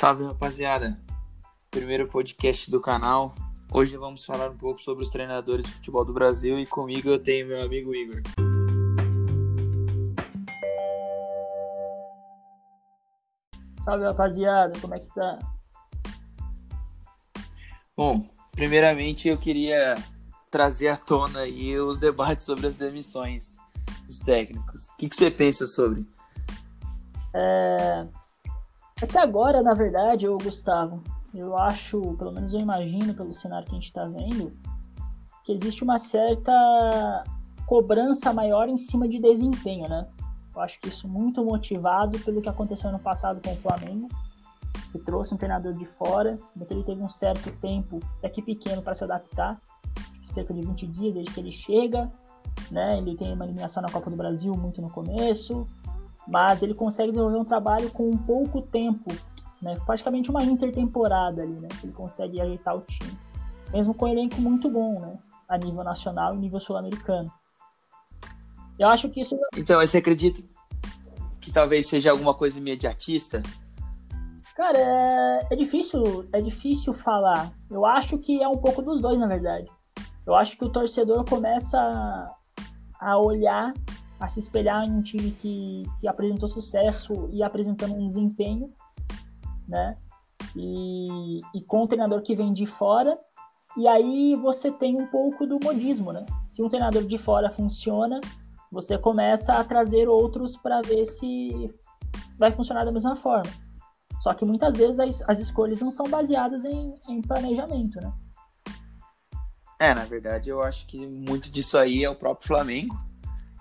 Salve rapaziada! Primeiro podcast do canal. Hoje vamos falar um pouco sobre os treinadores de futebol do Brasil e comigo eu tenho meu amigo Igor. Salve rapaziada, como é que tá? Bom, primeiramente eu queria trazer à tona aí os debates sobre as demissões dos técnicos. O que, que você pensa sobre? É... é que agora, na verdade, eu, Gustavo, eu acho, pelo menos eu imagino pelo cenário que a gente está vendo, que existe uma certa cobrança maior em cima de desempenho, né? Eu acho que isso muito motivado pelo que aconteceu no passado com o Flamengo, que trouxe um treinador de fora, que ele teve um certo tempo, daqui pequeno, para se adaptar, cerca de 20 dias desde que ele chega, né? Ele tem uma eliminação na Copa do Brasil muito no começo, mas ele consegue desenvolver um trabalho com pouco tempo, né? Praticamente uma intertemporada ali, né? Ele consegue ajeitar o time, mesmo com um elenco muito bom, né? A nível nacional e nível sul-americano. Eu acho que isso. Então, você acredita que talvez seja alguma coisa imediatista? Cara, é, é difícil, é difícil falar. Eu acho que é um pouco dos dois, na verdade. Eu acho que o torcedor começa a olhar, a se espelhar em um time que, que apresentou sucesso e apresentando um desempenho, né? E, e com o treinador que vem de fora, e aí você tem um pouco do modismo, né? Se um treinador de fora funciona, você começa a trazer outros para ver se vai funcionar da mesma forma. Só que muitas vezes as, as escolhas não são baseadas em, em planejamento, né? É, na verdade, eu acho que muito disso aí é o próprio Flamengo,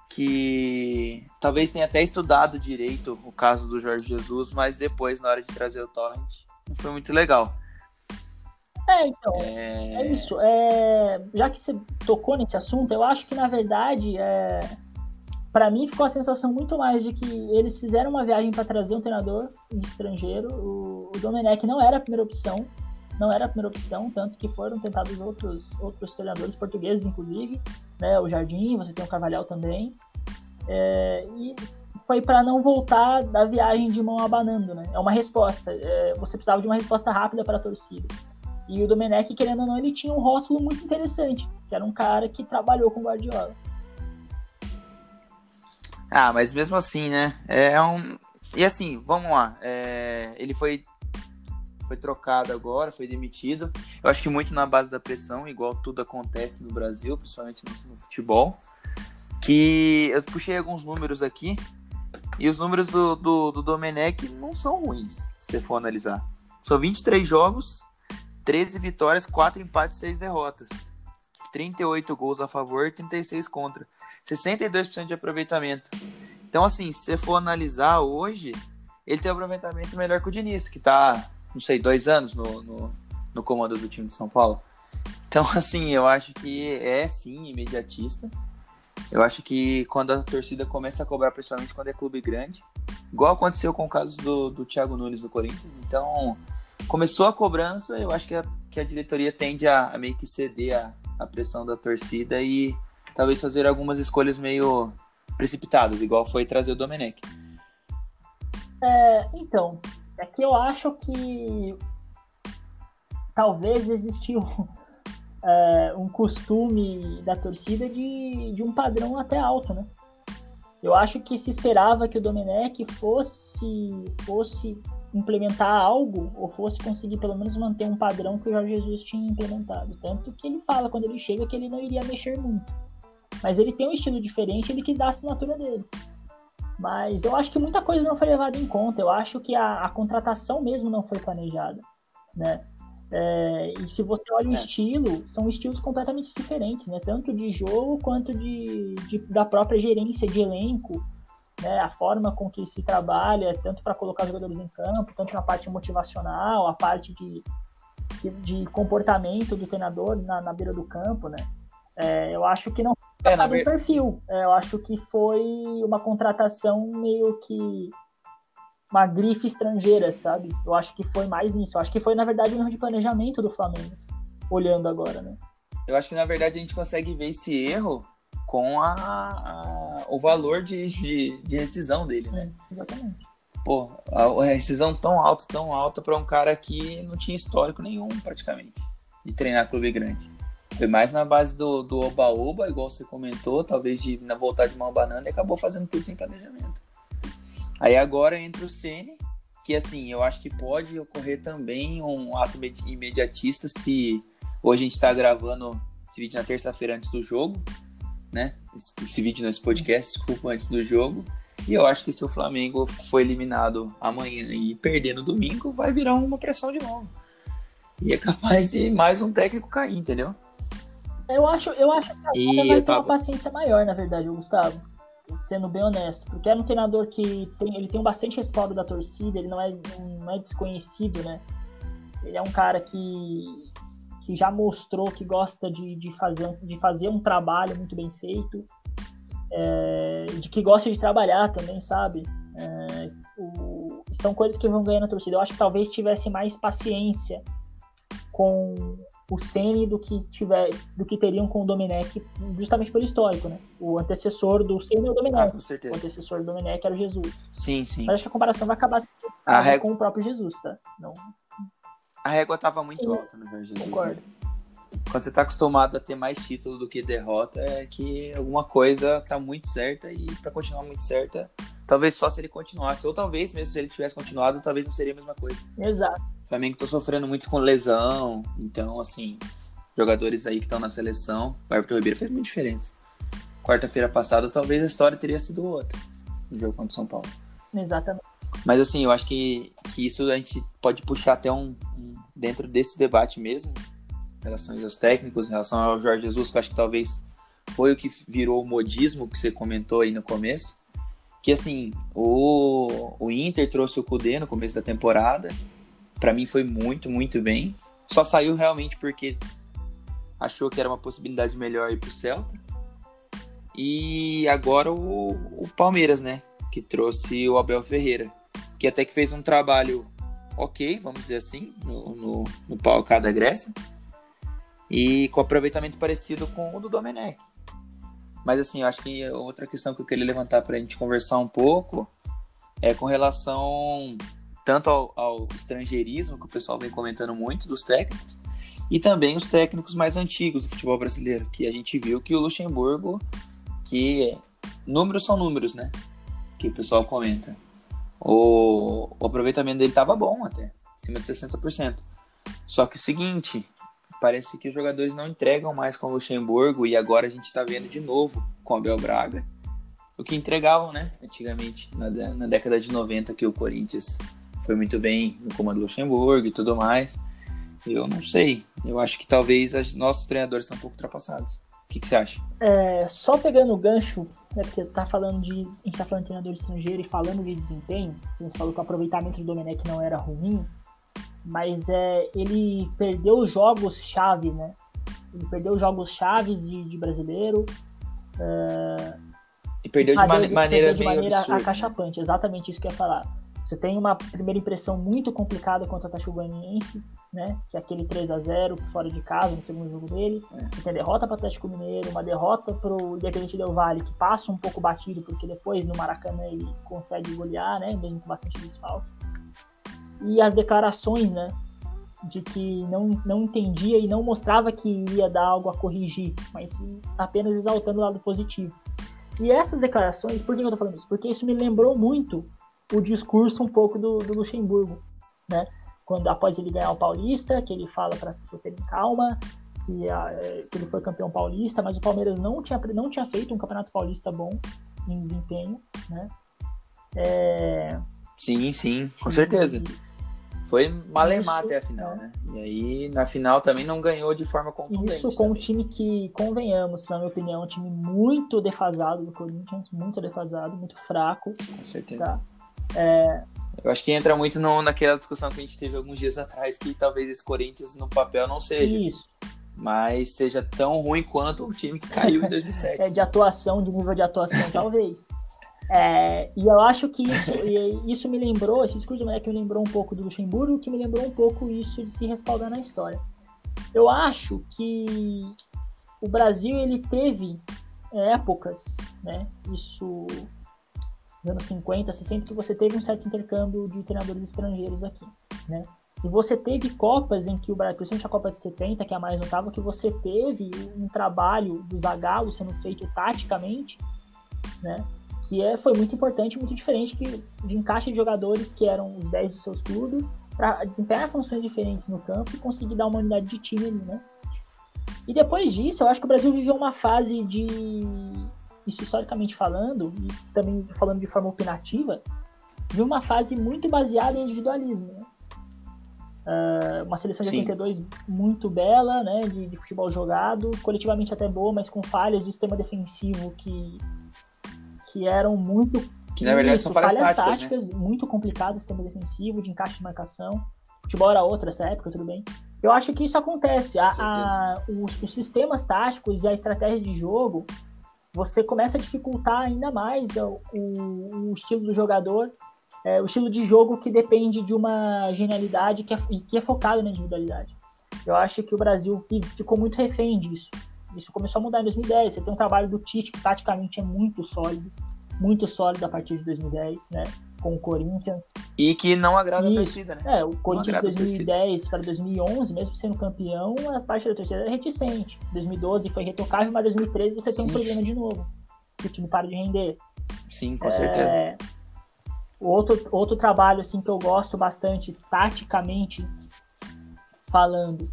que talvez tenha até estudado direito o caso do Jorge Jesus, mas depois, na hora de trazer o Torrent, não foi muito legal. É, então, é, é isso. É, já que você tocou nesse assunto, eu acho que, na verdade, é, para mim ficou a sensação muito mais de que eles fizeram uma viagem para trazer um treinador estrangeiro. O, o Domenech não era a primeira opção, não era a primeira opção, tanto que foram tentados outros, outros treinadores portugueses, inclusive, né? O Jardim, você tem o Carvalhal também. É, e foi para não voltar da viagem de mão abanando, né? É uma resposta. É, você precisava de uma resposta rápida para a torcida. E o Domenech, querendo ou não, ele tinha um rótulo muito interessante, que era um cara que trabalhou com o Guardiola. Ah, mas mesmo assim, né? É um. E assim, vamos lá. É... Ele foi foi trocado agora, foi demitido. Eu acho que muito na base da pressão, igual tudo acontece no Brasil, principalmente no, futebol. Que eu puxei alguns números aqui. E os números do, do, do Domenech não são ruins, se for analisar. São 23 jogos, 13 vitórias, 4 empates e 6 derrotas. 38 gols a favor, 36 contra. 62% de aproveitamento. Então, assim, se você for analisar hoje, ele tem um aproveitamento melhor que o Diniz, que tá, não sei, dois anos no, no, no comando do time de São Paulo. Então, assim, eu acho que é sim imediatista. Eu acho que quando a torcida começa a cobrar, principalmente quando é clube grande, igual aconteceu com o caso do, do Thiago Nunes do Corinthians. Então, começou a cobrança, eu acho que a, que a diretoria tende a, a meio que ceder a, a pressão da torcida e talvez fazer algumas escolhas meio precipitadas, igual foi trazer o Domenech. É, então, é que eu acho que talvez existiu é, um costume da torcida de, de um padrão até alto, né? Eu acho que se esperava que o Domenech fosse, fosse implementar algo ou fosse conseguir pelo menos manter um padrão que o Jorge Jesus tinha implementado. Tanto que ele fala quando ele chega que ele não iria mexer muito. Mas ele tem um estilo diferente, ele que dá a assinatura dele. Mas eu acho que muita coisa não foi levada em conta. Eu acho que a, a contratação mesmo não foi planejada, né? É, e se você olha o é. estilo, são estilos completamente diferentes, né? Tanto de jogo quanto de, de da própria gerência de elenco, né? A forma com que se trabalha, tanto para colocar jogadores em campo, tanto na parte motivacional, a parte de, de, de comportamento do treinador na, na beira do campo, né? É, eu acho que não é, na ver... perfil. É, eu acho que foi uma contratação meio que uma grife estrangeira, sabe? Eu acho que foi mais nisso. Eu acho que foi, na verdade, um erro de planejamento do Flamengo, olhando agora, né? Eu acho que, na verdade, a gente consegue ver esse erro com a, a o valor de, de, de, rescisão dele, né? É, exatamente. pô, a rescisão tão alta, tão alta para um cara que não tinha histórico nenhum, praticamente, de treinar clube grande. Foi mais na base do, do oba-oba, igual você comentou, talvez de na voltar de mão banana e acabou fazendo tudo sem planejamento. Aí agora entra o Ceni, que assim, eu acho que pode ocorrer também um ato imediatista se hoje a gente está gravando esse vídeo na terça-feira antes do jogo, né? Esse, esse vídeo nesse podcast, desculpa, antes do jogo. E eu acho que se o Flamengo for eliminado amanhã e perder no domingo, vai virar uma pressão de novo. E é capaz de mais um técnico cair, entendeu? Eu acho, eu acho que e vai ter tava... uma paciência maior, na verdade, Gustavo. Sendo bem honesto. Porque é um treinador que tem, ele tem bastante respaldo da torcida, ele não é, não é desconhecido, né? Ele é um cara que, que já mostrou que gosta de, de, fazer, de fazer um trabalho muito bem feito, é, de que gosta de trabalhar também, sabe? É, o, são coisas que vão ganhando a torcida. Eu acho que talvez tivesse mais paciência com o Ceni do que tiver do que teriam com o Domenech, justamente pelo histórico, né? O antecessor do Ceni é o Domenech. Ah, com certeza. O antecessor do Domenech era o Jesus. Sim, sim. Mas acho que a comparação vai acabar com o próprio Jesus, tá? Não... A régua tava muito sim, alta no né, Jesus. Concordo. Né? Quando você tá acostumado a ter mais título do que derrota, é que alguma coisa tá muito certa e para continuar muito certa, talvez só se ele continuasse. Ou talvez, mesmo se ele tivesse continuado, talvez não seria a mesma coisa. Exato. Flamengo tá sofrendo muito com lesão, então, assim, jogadores aí que estão na seleção, o Everton Ribeiro fez muita diferença. Quarta-feira passada, talvez a história teria sido outra no jogo contra o São Paulo. Exatamente. Mas, assim, eu acho que, que isso a gente pode puxar até um, um dentro desse debate mesmo, em relação aos técnicos, em relação ao Jorge Jesus, que eu acho que talvez foi o que virou o modismo que você comentou aí no começo. Que assim, o, o Inter trouxe o Kudê no começo da temporada, para mim foi muito, muito bem. Só saiu realmente porque achou que era uma possibilidade melhor ir pro Celta. E agora o, o Palmeiras, né? Que trouxe o Abel Ferreira. Que até que fez um trabalho ok, vamos dizer assim, no, no, no palco da Grécia. E com aproveitamento parecido com o do Domenech. Mas assim, eu acho que outra questão que eu queria levantar para a gente conversar um pouco é com relação tanto ao, ao estrangeirismo, que o pessoal vem comentando muito dos técnicos, e também os técnicos mais antigos do futebol brasileiro, que a gente viu que o Luxemburgo, que números são números, né? Que o pessoal comenta. O, o aproveitamento dele estava bom até, acima de 60%. Só que o seguinte, parece que os jogadores não entregam mais com o Luxemburgo e agora a gente está vendo de novo com o Abel Braga o que entregavam, né? Antigamente, na, na década de 90, que o Corinthians foi muito bem no comando Luxemburgo e tudo mais. Eu não sei. Eu acho que talvez os nossos treinadores estão um pouco ultrapassados. O que, que você acha? É, só pegando o gancho, né, que você tá falando de. A gente tá falando de treinador estrangeiro e falando de desempenho. Você falou que o aproveitamento do Domenech não era ruim, mas é, ele perdeu jogos-chave, né? Ele perdeu jogos-chave de, de, brasileiro. É, e perdeu de, man maneira, perdeu de maneira absurda, acachapante, né? exatamente isso que eu ia falar. Você tem uma primeira impressão muito complicada contra o Atlético Goianiense, né? Que é aquele 3 a 0 fora de casa no segundo jogo dele. É. Você tem a derrota para o Atlético Mineiro, uma derrota para o Independente Del Valle, que passa um pouco batido, porque depois no Maracanã ele consegue golear, né? Mesmo com bastante desfalque. E as declarações, né? De que não, não entendia e não mostrava que ia dar algo a corrigir, mas apenas exaltando o lado positivo. E essas declarações, por que eu tô falando isso? Porque isso me lembrou muito o discurso um pouco do, do Luxemburgo, né? Quando após ele ganhar o Paulista, que ele fala para as pessoas terem calma, que, a, que, ele foi campeão paulista, mas o Palmeiras não tinha, não tinha feito um campeonato paulista bom em desempenho, né? É... Sim, sim, com certeza. Foi malemar até a final, né? E aí, na final também não ganhou de forma contundente. Isso com também. um time que, convenhamos, na minha opinião, é um time muito defasado do Corinthians, muito defasado, muito fraco. Com certeza. Tá? É... Eu acho que entra muito no, naquela discussão que a gente teve alguns dias atrás, que talvez esse Corinthians no papel não seja. Isso. Mas seja tão ruim quanto o time que caiu em 2007. é, de atuação, de nível de atuação, talvez. É, e eu acho que isso, isso me lembrou, esse discurso do moleque me lembrou um pouco do Luxemburgo, que me lembrou um pouco isso de se respaldar na história. Eu acho que o Brasil ele teve épocas, né? Isso nos anos 50, 60, que você teve um certo intercâmbio de treinadores estrangeiros aqui, né? E você teve Copas em que o Brasil, principalmente a Copa de 70, que é a mais notável, que você teve um trabalho do Zagallo sendo feito taticamente, né? Que é, foi muito importante, muito diferente que, de encaixe de jogadores que eram os 10 dos seus clubes para desempenhar funções diferentes no campo e conseguir dar uma unidade de time ali, né? E depois disso, eu acho que o Brasil viveu uma fase de, isso historicamente falando, e também falando de forma opinativa, de uma fase muito baseada em individualismo, né? Uh, uma seleção de Sim. 82 muito bela, né, de, de, futebol jogado, coletivamente até boa, mas com falhas de sistema defensivo que, que eram muito. Que na verdade isso, são falhas, falhas táticas, né? táticas né? muito complicadas, sistema defensivo, de encaixe de marcação. Futebol era outra essa época, tudo bem. Eu acho que isso acontece. A, a, os, os, sistemas táticos e a estratégia de jogo, você começa a dificultar ainda mais o, o, o estilo do jogador é, o estilo de jogo que depende de uma genialidade que é, que é focado na individualidade. Eu acho que o Brasil ficou muito refém disso. Isso começou a mudar em 2010. Você tem um trabalho do Tite que taticamente é muito sólido, muito sólido a partir de 2010, né? Com o Corinthians. E que não agrada Isso. a torcida, né? É, o Corinthians de 2010 para 2011, mesmo sendo campeão, a parte da torcida era reticente. 2012 foi retocável, mas 2013 você Sim. tem um problema de novo. O time para de render. Sim, com certeza. É, Outro, outro trabalho assim que eu gosto bastante, taticamente falando,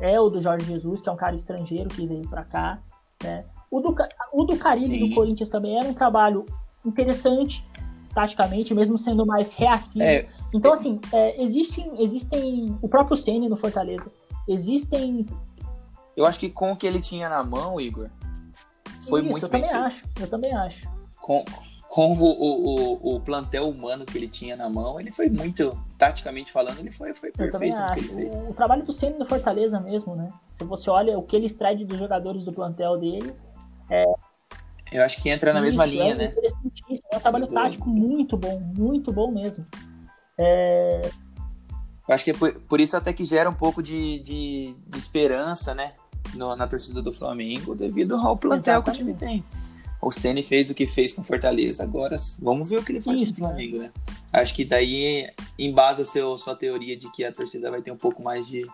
é o do Jorge Jesus, que é um cara estrangeiro que veio para cá. Né? O, do, o do Caribe Sim. do Corinthians também era um trabalho interessante, taticamente, mesmo sendo mais reativo. É, então, assim, é, existem, existem. O próprio Senna no Fortaleza. Existem. Eu acho que com o que ele tinha na mão, Igor, foi Isso, muito eu também acho. Eu também acho. Com, com o, o, o, plantel humano que ele tinha na mão, ele foi muito, taticamente falando, ele foi, foi perfeito no que ele fez. O, o trabalho do Ceni no Fortaleza mesmo, né? Se você olha o que ele extrai dos jogadores do plantel dele, é... Eu acho que entra na mesma é linha, né? É um trabalho tático muito bom, muito bom mesmo. É... Eu acho que é por, por, isso até que gera um pouco de, de, de esperança, né? No, na torcida do Flamengo, devido ao plantel Exatamente. que o time tem o Ceni fez o que fez com Fortaleza. Agora vamos ver o que ele faz Isso, com o Flamengo, né? Acho que daí embasa seu, sua teoria de que a torcida vai ter um pouco mais de,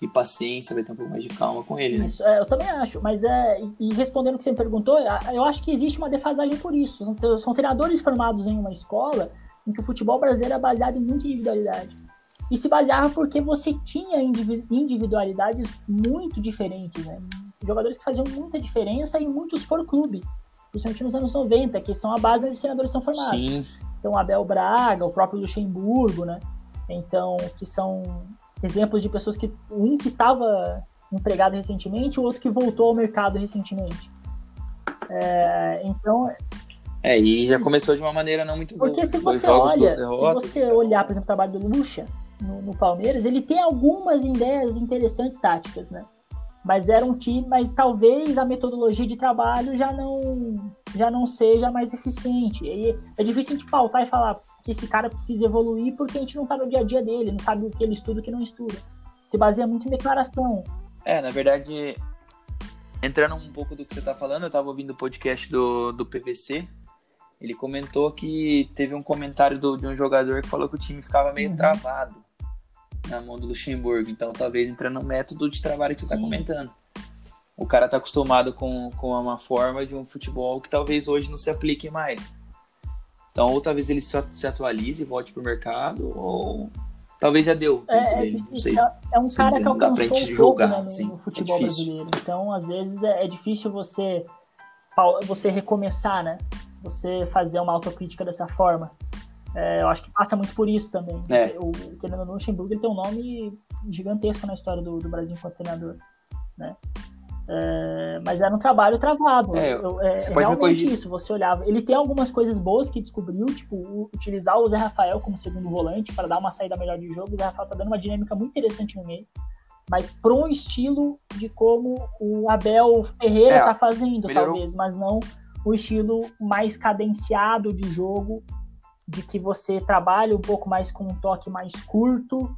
de paciência, vai ter um pouco mais de calma com ele, né? Isso, é, eu também acho, mas é, e respondendo o que você me perguntou, eu acho que existe uma defasagem por isso. São, são treinadores formados em uma escola em que o futebol brasileiro é baseado em muita individualidade. E se baseava porque você tinha individualidades muito diferentes, né? Jogadores que faziam muita diferença e muitos por clube principalmente nos anos 90, que são a base onde os senadores são formados. Sim. Então, Abel Braga, o próprio Luxemburgo, né? Então, que são exemplos de pessoas que um que estava empregado recentemente, o outro que voltou ao mercado recentemente. É, então. É, e já isso. começou de uma maneira não muito boa. Porque se você olha, se você olhar, por exemplo, o trabalho do Lucha no, no Palmeiras, ele tem algumas ideias interessantes táticas, né? mas era um time, mas talvez a metodologia de trabalho já não já não seja mais eficiente. E é difícil a gente pautar e falar que esse cara precisa evoluir porque a gente não está no dia a dia dele, não sabe o que ele estuda e o que não estuda. Se baseia muito em declaração. É, na verdade, entrando um pouco do que você está falando, eu estava ouvindo o podcast do, do PVC. Ele comentou que teve um comentário do, de um jogador que falou que o time ficava meio uhum. travado na mão do Luxemburgo. Então, talvez entrando no método de trabalho que você está comentando. O cara está acostumado com, com uma forma de um futebol que talvez hoje não se aplique mais. Então, ou talvez ele se, se atualize e volte pro mercado, ou talvez já deu. É, dele, não sei. É, é um cara que alcançou um jogo né, no, assim, no, futebol é brasileiro. Então, às vezes, é, é difícil você, você recomeçar, né? Você fazer uma autocrítica dessa forma. É, eu acho que passa muito por isso também. É. O, o Luxemburgo ele tem um nome gigantesco na história do, do Brasil enquanto treinador. Né? É, mas era um trabalho travado. É, eu, é, realmente isso, você olhava. Ele tem algumas coisas boas que descobriu, tipo, utilizar o Zé Rafael como segundo volante para dar uma saída melhor de jogo. O Zé Rafael tá dando uma dinâmica muito interessante no meio. Mas para um estilo de como o Abel Ferreira é, tá fazendo, melhorou. talvez, mas não o estilo mais cadenciado de jogo de que você trabalha um pouco mais com um toque mais curto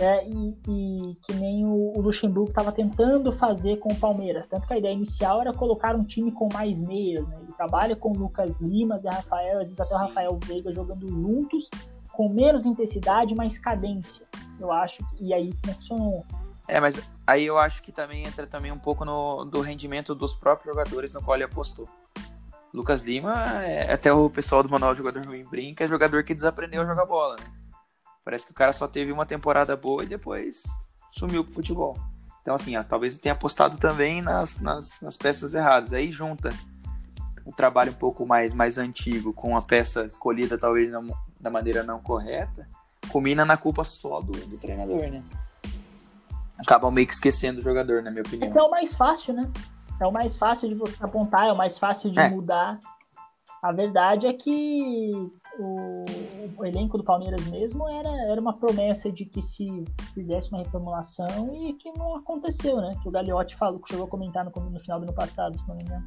É, e, e, que nem o, o Luxemburgo estava tentando fazer com o Palmeiras. Tanto que a ideia inicial era colocar um time com mais meias. Né? Ele trabalha com o Lucas Lima, e Rafael, às vezes até o Rafael Veiga jogando juntos, com menos intensidade, mais cadência. Eu acho que, e aí funcionou. É, mas aí eu acho que também entra também um pouco no do rendimento dos próprios jogadores no qual ele apostou. Lucas Lima, é, até o pessoal do Manual Jogador Ruim brinca, é jogador que desaprendeu a jogar bola, né? Parece que o cara só teve uma temporada boa e depois sumiu pro futebol. Então, assim, ó, talvez ele tenha apostado também nas, nas, nas, peças erradas. Aí junta o trabalho um pouco mais, mais antigo com a peça escolhida talvez não, da maneira não correta, culmina na culpa só do, do treinador, né? Acabam meio que esquecendo o jogador, na minha opinião. É o mais fácil, né? É o mais fácil de você apontar, é o mais fácil de é. mudar. A verdade é que o, o, elenco do Palmeiras mesmo era, era uma promessa de que se fizesse uma reformulação e que não aconteceu, né? Que o Gagliotti falou, que chegou a comentar no, no final do ano passado, se não me engano.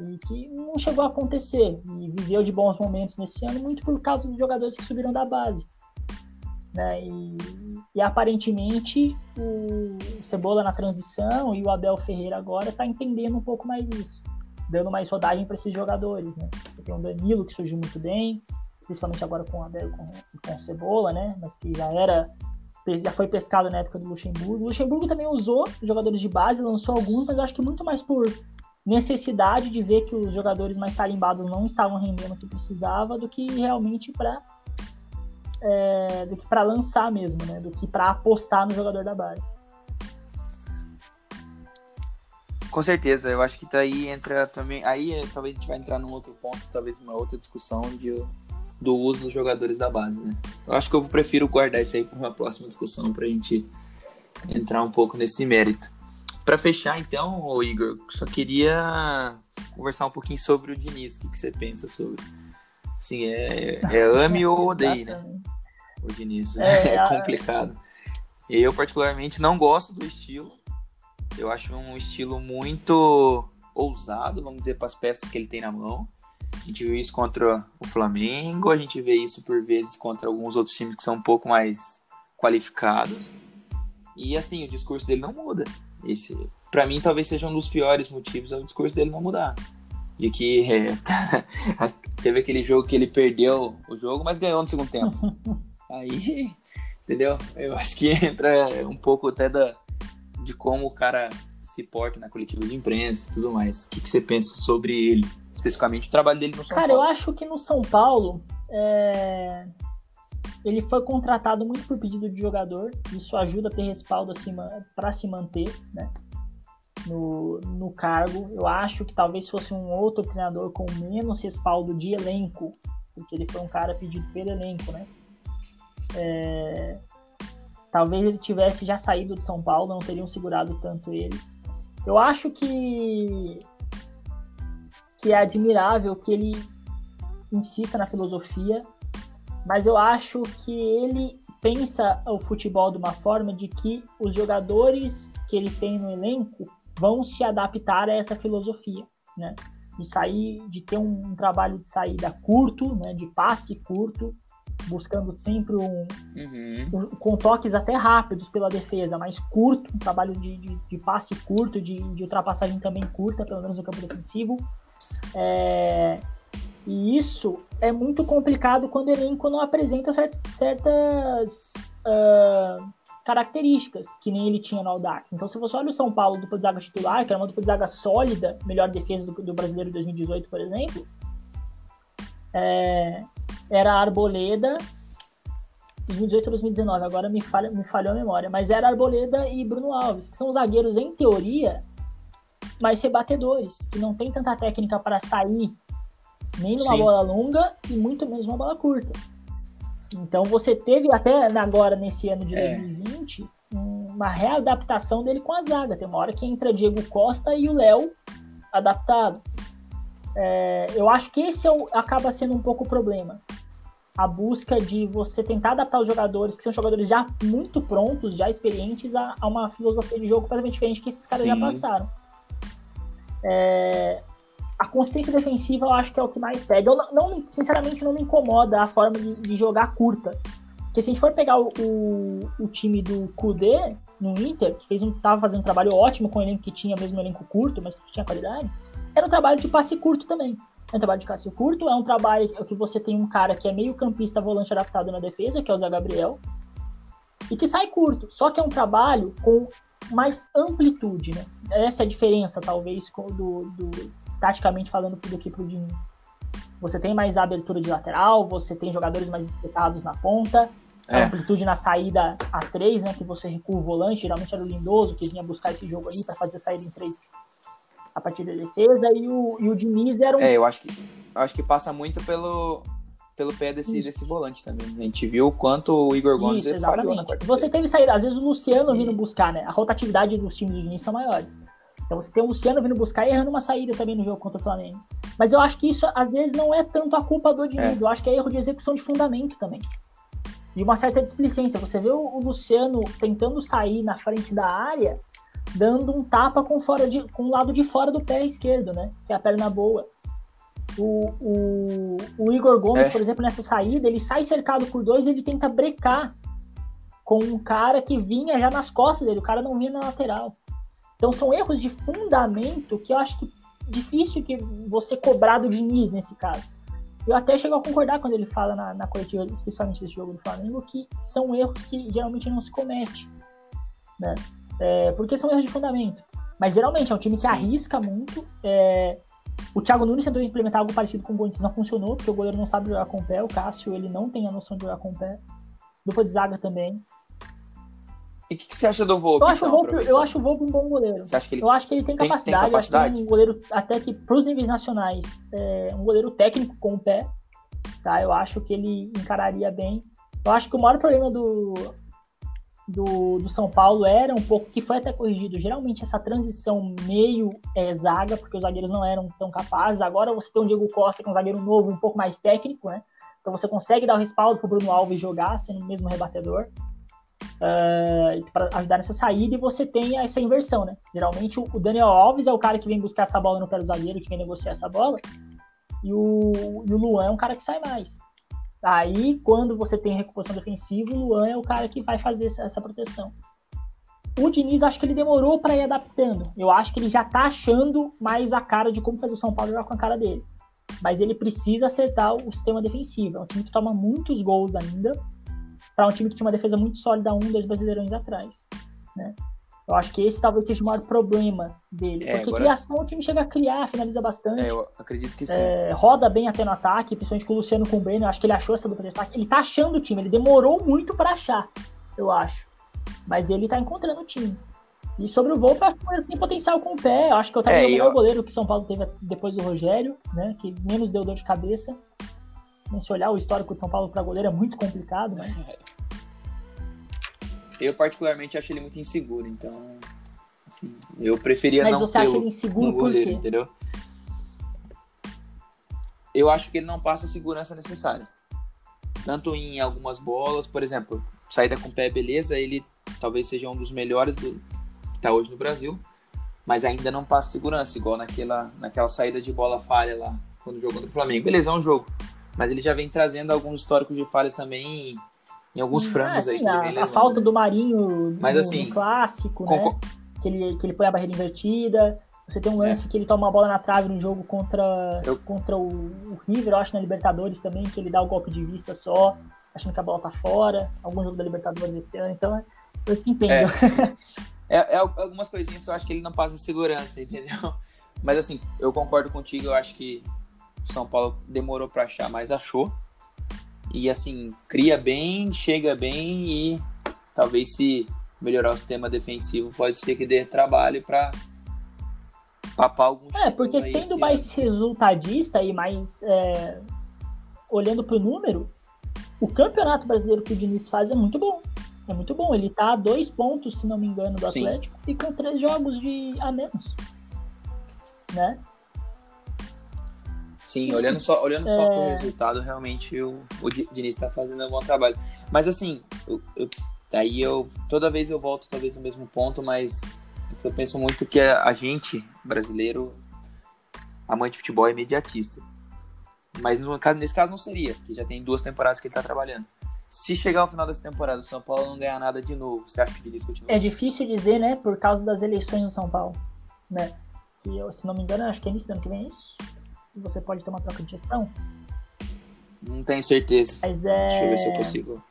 E que não chegou a acontecer. E viveu de bons momentos nesse ano, muito por causa dos jogadores que subiram da base. Né? E, e aparentemente o Cebola na transição e o Abel Ferreira agora está entendendo um pouco mais isso dando mais rodagem para esses jogadores, né? Você tem o Danilo que surgiu muito bem, principalmente agora com Abel com, com Cebola, né? Mas que já era já foi pescado na época do Luxemburgo. O Luxemburgo também usou jogadores de base, lançou alguns, mas eu acho que muito mais por necessidade de ver que os jogadores mais tarimbados não estavam rendendo o que precisava do que realmente para é, do que para lançar mesmo, né? Do que para apostar no jogador da base. Com certeza, eu acho que daí entra também. Aí é, talvez a gente vai entrar num outro ponto, talvez uma outra discussão de, do uso dos jogadores da base, né? Eu acho que eu prefiro guardar isso aí para uma próxima discussão para a gente entrar um pouco nesse mérito. Para fechar, então, Igor, só queria conversar um pouquinho sobre o Diniz. O que, que você pensa sobre? Assim, é, é ame ou odeie, né? O Diniz é, é complicado. Eu, particularmente, não gosto do estilo eu acho um estilo muito ousado, vamos dizer, para as peças que ele tem na mão. A gente viu isso contra o Flamengo, a gente vê isso por vezes contra alguns outros times que são um pouco mais qualificados. E assim, o discurso dele não muda. Esse, para mim, talvez seja um dos piores motivos é o discurso dele não mudar. De que é, teve aquele jogo que ele perdeu o jogo, mas ganhou no segundo tempo. Aí, entendeu? Eu acho que entra um pouco até da, de como o cara se porta na coletiva de imprensa e tudo mais. O que, que você pensa sobre ele, especificamente o trabalho dele no São cara, Paulo? Cara, eu acho que no São Paulo é... ele foi contratado muito por pedido de jogador. Isso ajuda a ter respaldo para se manter, né? No, no cargo. Eu acho que talvez fosse um outro treinador com menos respaldo de elenco, porque ele foi um cara pedido pelo elenco, né? É, Talvez ele tivesse já saído de São Paulo, não teriam segurado tanto ele. Eu acho que que é admirável que ele insista na filosofia, mas eu acho que ele pensa o futebol de uma forma de que os jogadores que ele tem no elenco vão se adaptar a essa filosofia, né? De sair, de ter um, um trabalho de saída curto, né? De passe curto, buscando sempre um, uhum. um, com toques até rápidos pela defesa, mas curto, um trabalho de, de, de passe curto, de, de, ultrapassagem também curta, pelo menos no campo defensivo. É, e isso é muito complicado quando o elenco não apresenta certas, certas uh, características que nem ele tinha no Audax. Então, se você olha o São Paulo dupla de zaga titular, que era uma dupla de zaga sólida, melhor defesa do, do brasileiro de 2018, por exemplo, é, era Arboleda 2018 ou 2019, agora me, falha, me falhou a memória, mas era Arboleda e Bruno Alves, que são zagueiros em teoria mais rebatedores, que não tem tanta técnica para sair nem numa Sim. bola longa e muito menos uma bola curta. Então você teve até agora nesse ano de é. 2020 uma readaptação dele com a zaga. Tem uma hora que entra Diego Costa e o Léo adaptado. É, eu acho que esse é o, acaba sendo um pouco o problema. A busca de você tentar adaptar os jogadores, que são jogadores já muito prontos, já experientes, a, a uma filosofia de jogo completamente diferente que esses caras Sim. já passaram. É, a consciência defensiva eu acho que é o que mais pega. Eu não, não sinceramente, não me incomoda a forma de, de jogar curta. Porque se a gente for pegar o, o, o time do Kudê no Inter, que fez um, tava fazendo um trabalho ótimo com o elenco que tinha, mesmo um elenco curto, mas que tinha qualidade, era um trabalho de passe curto também. É um trabalho de passe curto, é um trabalho que você tem um cara que é meio campista volante adaptado na defesa, que é o Zé Gabriel, e que sai curto. Só que é um trabalho com mais amplitude, né? Essa é a diferença, talvez, do, do taticamente falando do que pro Diniz. Você tem mais abertura de lateral, você tem jogadores mais espetados na ponta, é. amplitude na saída a três, né? Que você recua o volante, geralmente era o Lindoso que vinha buscar esse jogo ali para fazer saída em três a partir da defesa, e o, e o Diniz era um. É, eu acho que, acho que passa muito pelo, pelo pé desse, desse volante também. A gente viu o quanto o Igor Gomes Isso, exatamente. Você teve saída, às vezes o Luciano vindo buscar, né? A rotatividade dos times do Diniz são maiores. Então você tem o Luciano vindo buscar e errando uma saída também no jogo contra o Flamengo. Mas eu acho que isso, às vezes, não é tanto a culpa do Diniz. É. Eu acho que é erro de execução de fundamento também. E uma certa displicência. Você vê o Luciano tentando sair na frente da área, dando um tapa com, fora de, com o lado de fora do pé esquerdo, né? Que é a perna boa. O, o, o Igor Gomes, é. por exemplo, nessa saída, ele sai cercado por dois e ele tenta brecar com um cara que vinha já nas costas dele. O cara não vinha na lateral. Então são erros de fundamento que eu acho que difícil que você cobrar do Diniz nesse caso. Eu até chego a concordar quando ele fala na, na coletiva, especialmente desse jogo do Flamengo, que são erros que geralmente não se comete. Né? É, porque são erros de fundamento. Mas geralmente é um time que Sim. arrisca muito. É, o Thiago Nunes tentou implementar algo parecido com o Corinthians, não funcionou, porque o goleiro não sabe jogar com o pé. O Cássio ele não tem a noção de jogar com o pé. Dupla de zaga também. E o que, que, você acha do Volpe? Eu acho, então, o Volpe, eu acho o Volpe um bom goleiro. Você acha que ele... Eu acho que ele tem capacidade. Tem, tem capacidade? Eu acho que ele é um goleiro, até que para os níveis nacionais, é um goleiro técnico com o pé. Tá? Eu acho que ele encararia bem. Eu acho que o maior problema do, do, do São Paulo era um pouco, que foi até corrigido, geralmente essa transição meio é, zaga, porque os zagueiros não eram tão capazes. Agora você tem o Diego Costa, que é um zagueiro novo, um pouco mais técnico, né? Então você consegue dar o respaldo para o Bruno Alves jogar, sendo o mesmo rebatedor uh, eh, para ajudar nessa saída e você tem essa inversão, né? Geralmente o Daniel Alves é o cara que vem buscar essa bola no pé do zagueiro, que vem negociar essa bola, e o, e o Luan é um cara que sai mais. Aí, quando você tem recuperação defensiva, o Luan é o cara que vai fazer essa, proteção. O Diniz, acho que ele demorou para ir adaptando. Eu acho que ele já tá achando mais a cara de como fazer o São Paulo jogar com a cara dele. Mas ele precisa acertar o sistema defensivo. É um time que toma muitos gols ainda para um time que tinha uma defesa muito sólida um, dois brasileirões atrás. Né? Eu acho que esse talvez seja o maior problema dele. É, porque agora... criação o time chega a criar, finaliza bastante. É, eu acredito que sim. É, roda bem até no ataque, principalmente com o Luciano com o Breno. Eu acho que ele achou essa dupla de ataque. Ele tá achando o time, ele demorou muito para achar, eu acho. Mas ele tá encontrando o time. E sobre o Volpe, eu acho que ele tem potencial com o pé. Eu acho que eu tava é, o melhor eu... goleiro que São Paulo teve depois do Rogério, né? Que menos deu dor de cabeça. Se olhar o histórico de São Paulo para goleiro é muito complicado, mas. Eu, particularmente, acho ele muito inseguro, então. Assim, eu preferia mas não você acha ele inseguro goleiro, por quê? entendeu? Eu acho que ele não passa a segurança necessária. Tanto em algumas bolas, por exemplo, saída com pé, beleza, ele talvez seja um dos melhores do, que está hoje no Brasil, mas ainda não passa segurança, igual naquela, naquela saída de bola falha lá, quando jogou contra o Flamengo. Beleza, é um jogo mas ele já vem trazendo alguns históricos de falhas também em alguns sim, frangos é, aí. A, a, falta do Marinho Mas, no, assim, no clássico, né? Que ele, que ele põe a barreira invertida. Você tem um lance é. que ele toma uma bola na trave no jogo contra, eu... contra o, o, River, eu acho, na Libertadores também, que ele dá o golpe de vista só, achando que a bola tá fora. Algum jogo da Libertadores esse ano, então eu te entendo. É. é, é algumas coisinhas que eu acho que ele não passa segurança, entendeu? Mas assim, eu concordo contigo, eu acho que são Paulo demorou para achar, mas achou. E assim, cria bem, chega bem e talvez se melhorar o sistema defensivo, pode ser que dê trabalho para papar alguns. É, porque sendo mais ano. resultadista e mais é, olhando para o número, o campeonato brasileiro que o Diniz faz é muito bom. É muito bom. Ele tá a dois pontos, se não me engano, do Atlético Sim. e com três jogos de a menos. Né? Sim, olhando só, olhando é... só pro resultado, realmente o, o Diniz está fazendo um bom trabalho. Mas assim, eu, eu, aí eu toda vez eu volto talvez no mesmo ponto, mas eu penso muito que a, gente, brasileiro, amante de futebol é imediatista. Mas no caso, nesse caso não seria, porque já tem duas temporadas que ele está trabalhando. Se chegar ao final dessa temporada o São Paulo não ganhar nada de novo, você acha que o Diniz continua? É difícil dizer, né? Por causa das eleições no São Paulo, né? Que eu, se não me engano, acho que é início do ano que vem é isso. Você pode ter uma troca de gestão. Não tenho certeza. Mas é... Deixa eu ver se eu consigo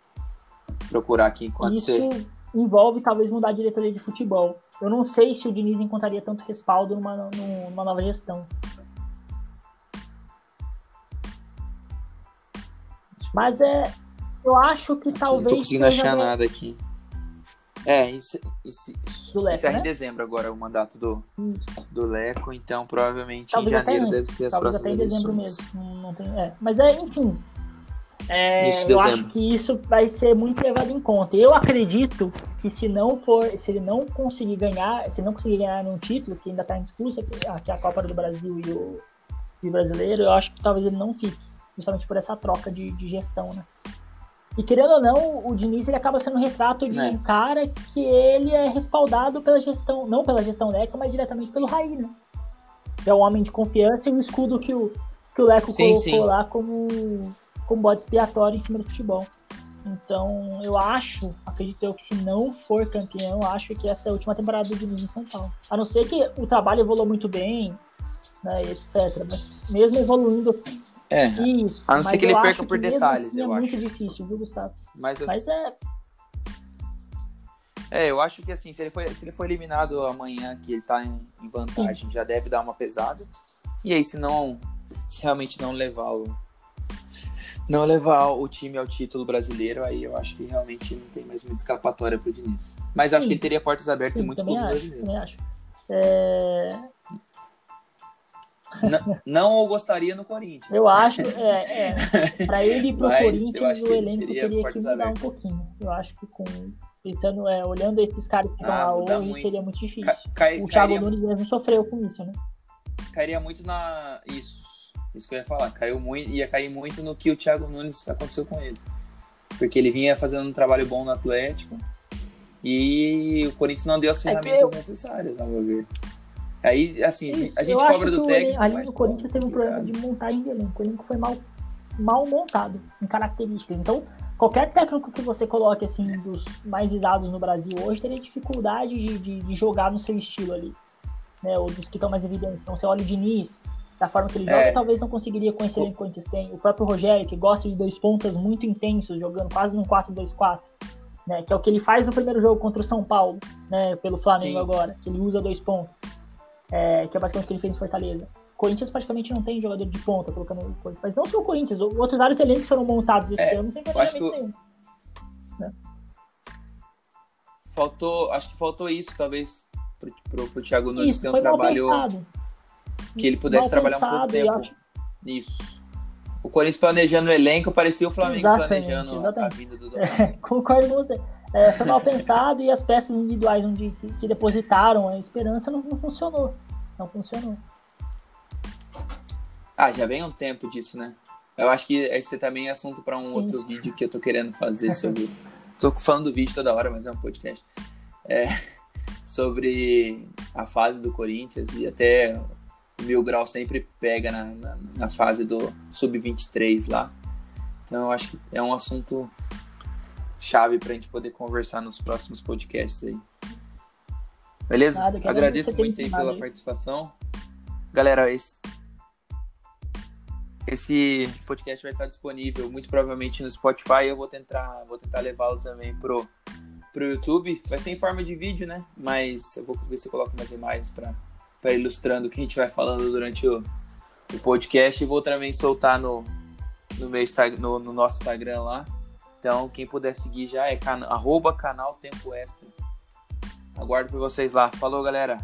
procurar aqui enquanto Isso você. envolve talvez mudar a diretoria de futebol. Eu não sei se o Diniz encontraria tanto respaldo numa, numa nova gestão. Mas é. Eu acho que talvez. não tô conseguindo achar bem- nada aqui. É, isso, isso, Do Leco, encerra né? em dezembro agora o mandato do, Isso. do Leco, então provavelmente Talvez em janeiro deve ser as Talvez até próximas em dezembro eleições. mesmo. Não, tem, é. Mas é, enfim. É, Isso, eu acho que isso vai ser muito levado em conta. Eu acredito que se não for, se ele não conseguir ganhar, se não conseguir ganhar nenhum título, que ainda está em disputa, que é a Copa do Brasil e o, e o brasileiro, eu acho que talvez ele não fique, justamente por essa troca de, de gestão, né? E querendo ou não, o Diniz ele acaba sendo um retrato de É. um cara que ele é respaldado pela gestão, não pela gestão Leco, mas diretamente pelo Raí, né? É um homem de confiança e o escudo que o, que o Leco Sim, colocou sim. lá como, como bode expiatório em cima do futebol. Então, eu acho, acredito eu que se não for campeão, eu acho que essa é a última temporada do Diniz em São Paulo. A não ser que o trabalho evoluiu muito bem, né, etc. Mas mesmo evoluindo assim, É, isso. A não ser que ele perca acho por detalhes, assim é eu muito acho. difícil, viu, Gustavo? mas, Mas é, é, eu acho que assim, se ele, for, se ele for eliminado amanhã, que ele tá em, em vantagem, já deve dar uma pesada. E aí, se não, se realmente não levar o. Não levar o time ao título brasileiro, aí eu acho que realmente não tem mais muita escapatória pro Diniz. Mas acho Sim. que ele teria portas abertas em sim, muitos também clubes acho, brasileiros. também acho. É, Não, não gostaria no Corinthians. Eu acho, é, é pra ele ir pro Mas Corinthians, o ele elenco teria teria que mudar um pouquinho. Eu acho que com pensando, é, olhando esses caras que estão Ah, lá hoje, muito. seria muito difícil. Ca- cai- o Thiago cairia, Nunes mesmo sofreu com isso, né? cairia muito na. Isso. Isso que eu ia falar. Caiu muito, ia cair muito no que o Thiago Nunes aconteceu com ele. Porque ele vinha fazendo um trabalho bom no Atlético. E o Corinthians não deu as É ferramentas eu- necessárias, ao meu ver. Aí, assim, Isso, a gente cobra do técnico. ali no Corinthians teve um problema complicado. de montagem de elenco. O elenco foi mal, mal montado em características. Então, qualquer técnico que você coloque assim dos mais visados no Brasil hoje teria dificuldade de, de, de jogar no seu estilo ali. Né? Ou dos que estão mais evidentes. Então, você olha o Diniz, da forma que ele joga, É. talvez não conseguiria com esse elenco que o Corinthians tem. O próprio Rogério, que gosta de dois pontas muito intensos, jogando quase num 4-2-4. Né, que é o que ele faz no primeiro jogo contra o São Paulo, né, pelo Flamengo Sim. agora, que ele usa dois pontos, é, que é basicamente o que ele fez no Fortaleza. O Corinthians praticamente não tem jogador de ponta colocando Corinthians, mas não só o Corinthians, outros vários elencos foram montados esse É, ano sem que planejamento nenhum. Faltou, acho que faltou isso, talvez, pro, pro, pro Thiago Nunes ter um trabalho. pensado. que ele pudesse Mal trabalhar um pouco pensado, tempo. acho- Isso. O Corinthians planejando o elenco parecia o Flamengo Exatamente, planejando a- a exatamente. vinda do É, concordo com você. É, foi mal pensado e as peças individuais onde, que, depositaram a esperança não, não funcionou. Não funcionou. Ah, já vem um tempo disso, né? Eu acho que esse também é assunto para um Sim, outro sim. vídeo que eu tô querendo fazer sobre. tô falando do vídeo toda hora, mas é um podcast. É, sobre a fase do Corinthians e até o Mil Grau sempre pega na, na, na fase do Sub-23 lá. Então eu acho que é um assunto chave pra gente poder conversar nos próximos podcasts aí. Beleza? Agradeço muito aí pela aí. participação. Galera, esse, esse podcast vai estar disponível muito provavelmente no Spotify. Eu vou tentar, vou tentar levá-lo também pro, pro YouTube. Vai ser em forma de vídeo, né? Mas eu vou ver se eu coloco umas imagens para ilustrando o que a gente vai falando durante o, o podcast. E vou também soltar no, no, meu no, no nosso Instagram lá. Então, quem puder seguir já é cana, arroba canal Tempo Extra. Aguardo por vocês lá. Falou, galera!